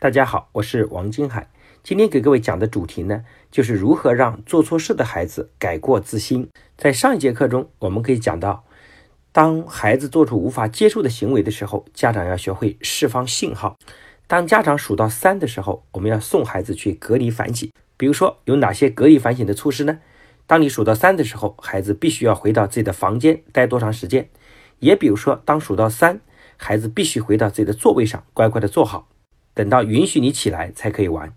大家好，我是王金海。今天给各位讲的主题呢，就是如何让做错事的孩子改过自新。在上一节课中，我们可以讲到，当孩子做出无法接受的行为的时候，家长要学会释放信号。当家长数到三的时候，我们要送孩子去隔离反省。比如说，有哪些隔离反省的措施呢？当你数到三的时候，孩子必须要回到自己的房间待多长时间？也比如说，当数到三，孩子必须回到自己的座位上，乖乖的坐好。等到允许你起来才可以玩，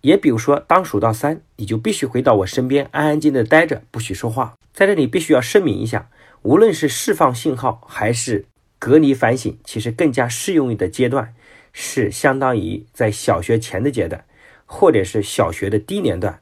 也比如说，当数到三，你就必须回到我身边，安安静静的待着，不许说话。在这里必须要声明一下，无论是释放信号还是隔离反省，其实更加适用于的阶段是相当于在小学前的阶段，或者是小学的低年段。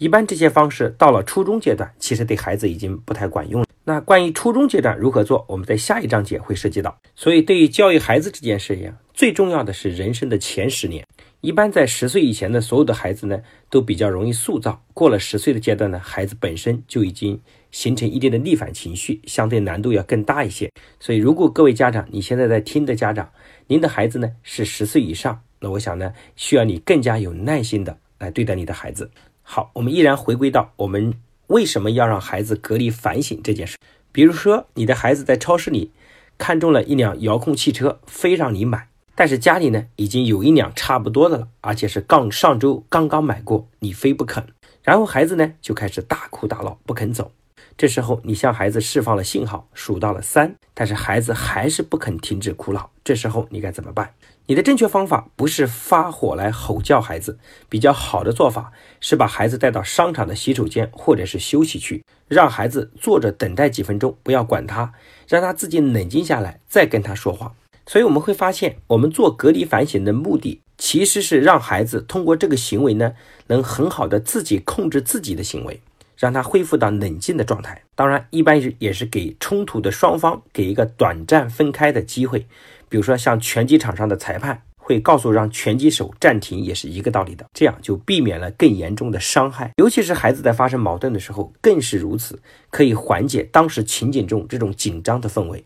一般这些方式到了初中阶段，其实对孩子已经不太管用了。那关于初中阶段如何做，我们在下一章节会涉及到。所以，对于教育孩子这件事情，最重要的是人生的前十年。一般在十岁以前的所有的孩子呢，都比较容易塑造。过了十岁的阶段呢，孩子本身就已经形成一定的逆反情绪，相对难度要更大一些。所以，如果各位家长，你现在在听的家长，您的孩子呢是十岁以上，那我想呢，需要你更加有耐心的来对待你的孩子。好，我们依然回归到我们。为什么要让孩子隔离反省这件事？比如说，你的孩子在超市里看中了一辆遥控汽车，非让你买，但是家里呢已经有一辆差不多的了，而且是刚上周刚刚买过，你非不肯。然后孩子呢就开始大哭大闹，不肯走。这时候你向孩子释放了信号，数到了三，但是孩子还是不肯停止哭闹。这时候你该怎么办？你的正确方法不是发火来吼叫孩子，比较好的做法是把孩子带到商场的洗手间或者是休息区，让孩子坐着等待几分钟，不要管他，让他自己冷静下来再跟他说话。所以我们会发现，我们做隔离反省的目的其实是让孩子通过这个行为呢，能很好的自己控制自己的行为，让他恢复到冷静的状态。当然，一般是也是给冲突的双方给一个短暂分开的机会。比如说，像拳击场上的裁判会告诉让拳击手暂停，也是一个道理的，这样就避免了更严重的伤害。尤其是孩子在发生矛盾的时候，更是如此，可以缓解当时情景中这种紧张的氛围。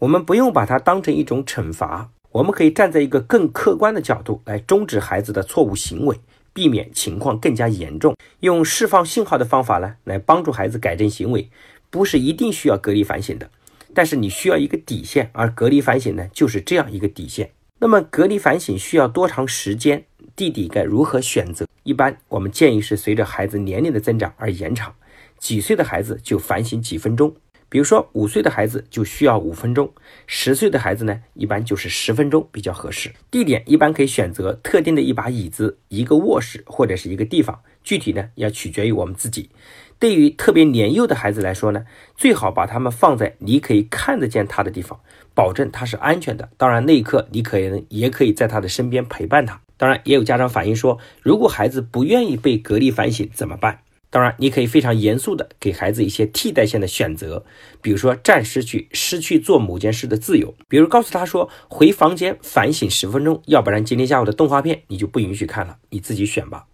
我们不用把它当成一种惩罚，我们可以站在一个更客观的角度来终止孩子的错误行为，避免情况更加严重。用释放信号的方法呢，来帮助孩子改正行为，不是一定需要隔离反省的。但是你需要一个底线，而隔离反省呢，就是这样一个底线。那么隔离反省需要多长时间？弟弟该如何选择？一般我们建议是随着孩子年龄的增长而延长。几岁的孩子就反省几分钟，比如说五岁的孩子就需要五分钟，十岁的孩子呢，一般就是十分钟比较合适。地点一般可以选择特定的一把椅子、一个卧室或者是一个地方，具体呢要取决于我们自己。对于特别年幼的孩子来说呢，最好把他们放在你可以看得见他的地方，保证他是安全的。当然，那一刻你可能也可以在他的身边陪伴他。当然，也有家长反映说，如果孩子不愿意被隔离反省怎么办？当然，你可以非常严肃的给孩子一些替代性的选择，比如说暂时去失去做某件事的自由，比如告诉他说回房间反省十分钟，要不然今天下午的动画片你就不允许看了，你自己选吧。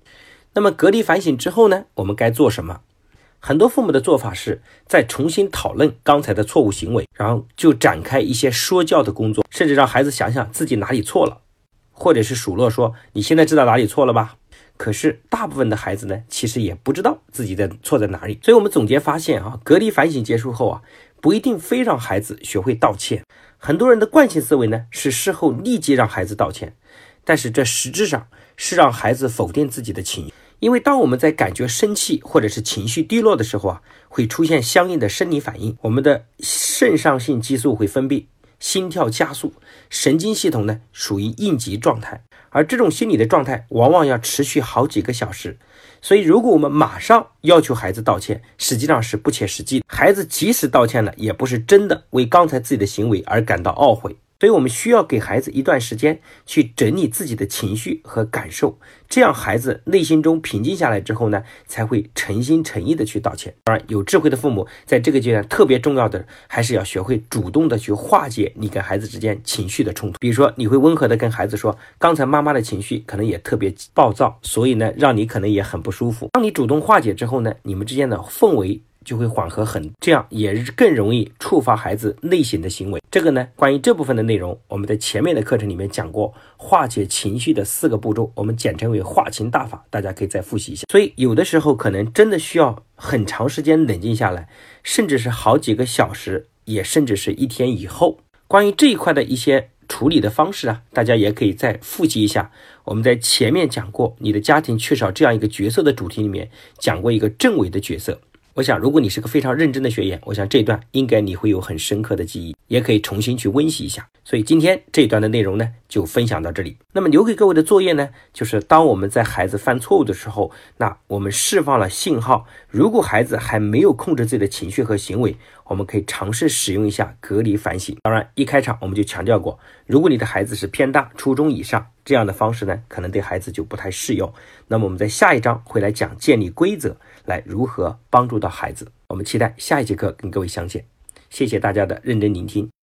那么隔离反省之后呢，我们该做什么？很多父母的做法是再重新讨论刚才的错误行为，然后就展开一些说教的工作，甚至让孩子想想自己哪里错了，或者是数落说你现在知道哪里错了吧？可是大部分的孩子呢，其实也不知道自己的错在哪里。所以我们总结发现啊，隔离反省结束后啊，不一定非让孩子学会道歉。很多人的惯性思维呢，是事后立即让孩子道歉，但是这实质上是让孩子否定自己的情绪。因为当我们在感觉生气或者是情绪低落的时候啊，会出现相应的生理反应，我们的肾上腺激素会分泌，心跳加速，神经系统呢属于应急状态，而这种心理的状态往往要持续好几个小时，所以如果我们马上要求孩子道歉，实际上是不切实际。孩子即使道歉了，也不是真的为刚才自己的行为而感到懊悔。所以，我们需要给孩子一段时间去整理自己的情绪和感受，这样孩子内心中平静下来之后呢，才会诚心诚意的去道歉。当然，有智慧的父母在这个阶段特别重要的，还是要学会主动的去化解你跟孩子之间情绪的冲突。比如说，你会温和的跟孩子说，刚才妈妈的情绪可能也特别暴躁，所以呢，让你可能也很不舒服。当你主动化解之后呢，你们之间的氛围就会缓和很，这样也更容易触发孩子内省的行为。这个呢，关于这部分的内容，我们在前面的课程里面讲过，化解情绪的四个步骤，我们简称为化情大法，大家可以再复习一下。所以有的时候可能真的需要很长时间冷静下来，甚至是好几个小时，也甚至是一天以后。关于这一块的一些处理的方式啊，大家也可以再复习一下。我们在前面讲过，你的家庭缺少这样一个角色的主题里面讲过一个政委的角色。我想，如果你是个非常认真的学员，我想这段应该你会有很深刻的记忆，也可以重新去温习一下。所以今天这一段的内容呢，就分享到这里。那么留给各位的作业呢，就是当我们在孩子犯错误的时候，那我们释放了信号。如果孩子还没有控制自己的情绪和行为，我们可以尝试使用一下隔离反省。当然，一开场我们就强调过，如果你的孩子是偏大、初中以上，这样的方式呢，可能对孩子就不太适用。那么我们在下一章会来讲建立规则。来如何帮助到孩子？我们期待下一节课跟各位相见。谢谢大家的认真聆听。